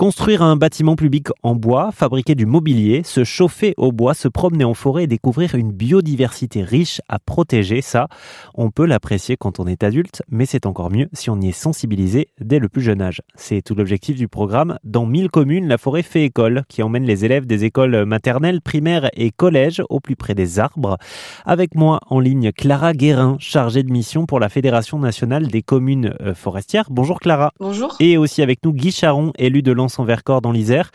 Construire un bâtiment public en bois, fabriquer du mobilier, se chauffer au bois, se promener en forêt et découvrir une biodiversité riche à protéger, ça, on peut l'apprécier quand on est adulte, mais c'est encore mieux si on y est sensibilisé dès le plus jeune âge. C'est tout l'objectif du programme. Dans 1000 communes, la forêt fait école, qui emmène les élèves des écoles maternelles, primaires et collèges au plus près des arbres. Avec moi en ligne, Clara Guérin, chargée de mission pour la Fédération nationale des communes euh, forestières. Bonjour Clara. Bonjour. Et aussi avec nous Guy Charon, élu de en Vercors dans l'Isère.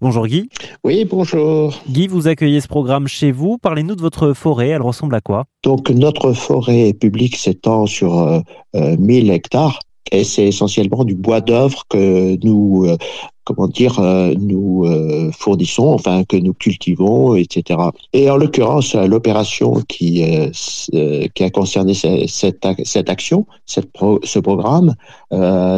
Bonjour Guy. Oui, bonjour. Guy, vous accueillez ce programme chez vous. Parlez-nous de votre forêt. Elle ressemble à quoi? Donc notre forêt publique s'étend sur euh, 1000 euh, hectares et c'est essentiellement du bois d'œuvre que nous euh, comment dire, euh, nous fournissons, enfin que nous cultivons, etc. Et en l'occurrence, l'opération qui qui a concerné cette, cette action, cette ce programme,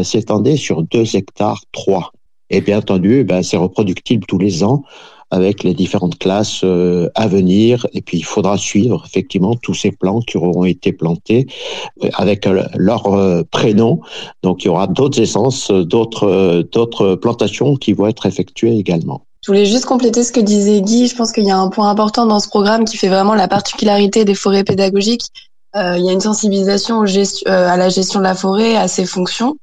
s'étendait sur 2 hectares 3. Et bien entendu, ben, c'est reproductible tous les ans avec les différentes classes euh, à venir. Et puis, il faudra suivre effectivement tous ces plants qui auront été plantés euh, avec euh, leur prénom. Donc, il y aura d'autres essences, d'autres plantations qui vont être effectuées également. Je voulais juste compléter ce que disait Guy. Je pense qu'il y a un point important dans ce programme qui fait vraiment la particularité des forêts pédagogiques. il y a une sensibilisation à la gestion de la forêt, à ses fonctions.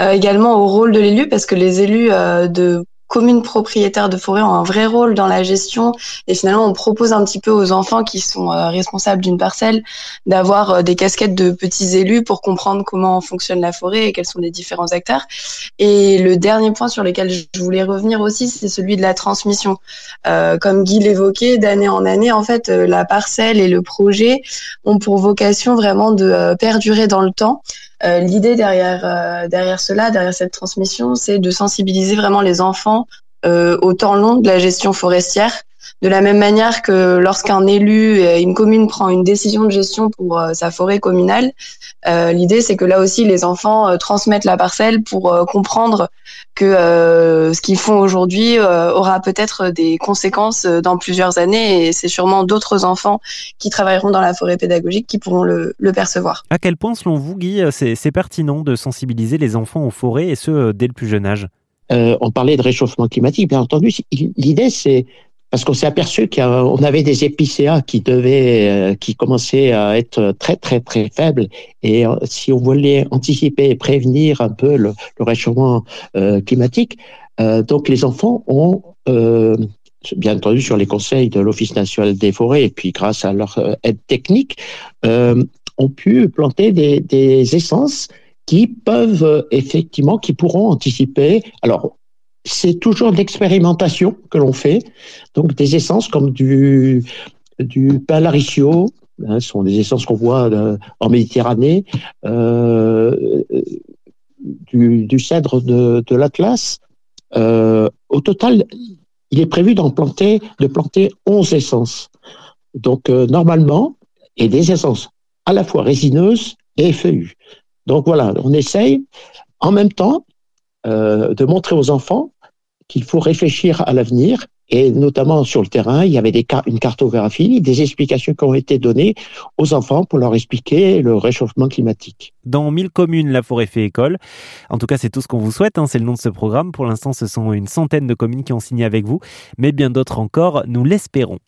Euh, également au rôle de l'élu, parce que les élus euh, de communes propriétaires de forêt ont un vrai rôle dans la gestion et finalement on propose un petit peu aux enfants qui sont euh, responsables d'une parcelle d'avoir des casquettes de petits élus pour comprendre comment fonctionne la forêt et quels sont les différents acteurs. Et le dernier point sur lequel je voulais revenir aussi, c'est celui de la transmission. Euh, comme Guy l'évoquait, d'année en année, en fait, la parcelle et le projet ont pour vocation vraiment de perdurer dans le temps. Euh, l'idée derrière euh, derrière cela, derrière cette transmission, c'est de sensibiliser vraiment les enfants euh, au temps long de la gestion forestière de la même manière que lorsqu'un élu, une commune prend une décision de gestion pour euh, sa forêt communale, euh, l'idée c'est que là aussi les enfants euh, transmettent la parcelle pour comprendre que ce qu'ils font aujourd'hui aura peut-être des conséquences dans plusieurs années et c'est sûrement d'autres enfants qui travailleront dans la forêt pédagogique qui pourront le, le percevoir. À quel point selon vous Guy c'est pertinent de sensibiliser les enfants aux forêts et ce dès le plus jeune âge? On parlait de réchauffement climatique, bien entendu. L'idée, c'est parce qu'on s'est aperçu qu'on avait des épicéas qui devaient, euh, qui commençaient à être très très très faibles. Et euh, si on voulait anticiper et prévenir un peu le, réchauffement euh, climatique, donc les enfants ont bien entendu sur les conseils de l'Office national des forêts et puis grâce à leur aide technique, ont pu planter des, des essences qui peuvent effectivement, qui pourront anticiper. Alors, c'est toujours de l'expérimentation que l'on fait. Donc des essences comme du, du palaricio, hein, ce sont des essences qu'on voit euh, en Méditerranée, euh, du, cèdre de, de l'Atlas. Euh, au total, il est prévu d'en planter, de planter 11 essences. Donc normalement, et des essences à la fois résineuses et feuillues. Donc voilà, on essaye en même temps euh, de montrer aux enfants qu'il faut réfléchir à l'avenir et notamment sur le terrain, il y avait une cartographie, des explications qui ont été données aux enfants pour leur expliquer le réchauffement climatique. Dans 1000 communes, la forêt fait école. En tout cas, c'est tout ce qu'on vous souhaite. Hein, c'est le nom de ce programme. Pour l'instant, ce sont une centaine de communes qui ont signé avec vous, mais bien d'autres encore, nous l'espérons.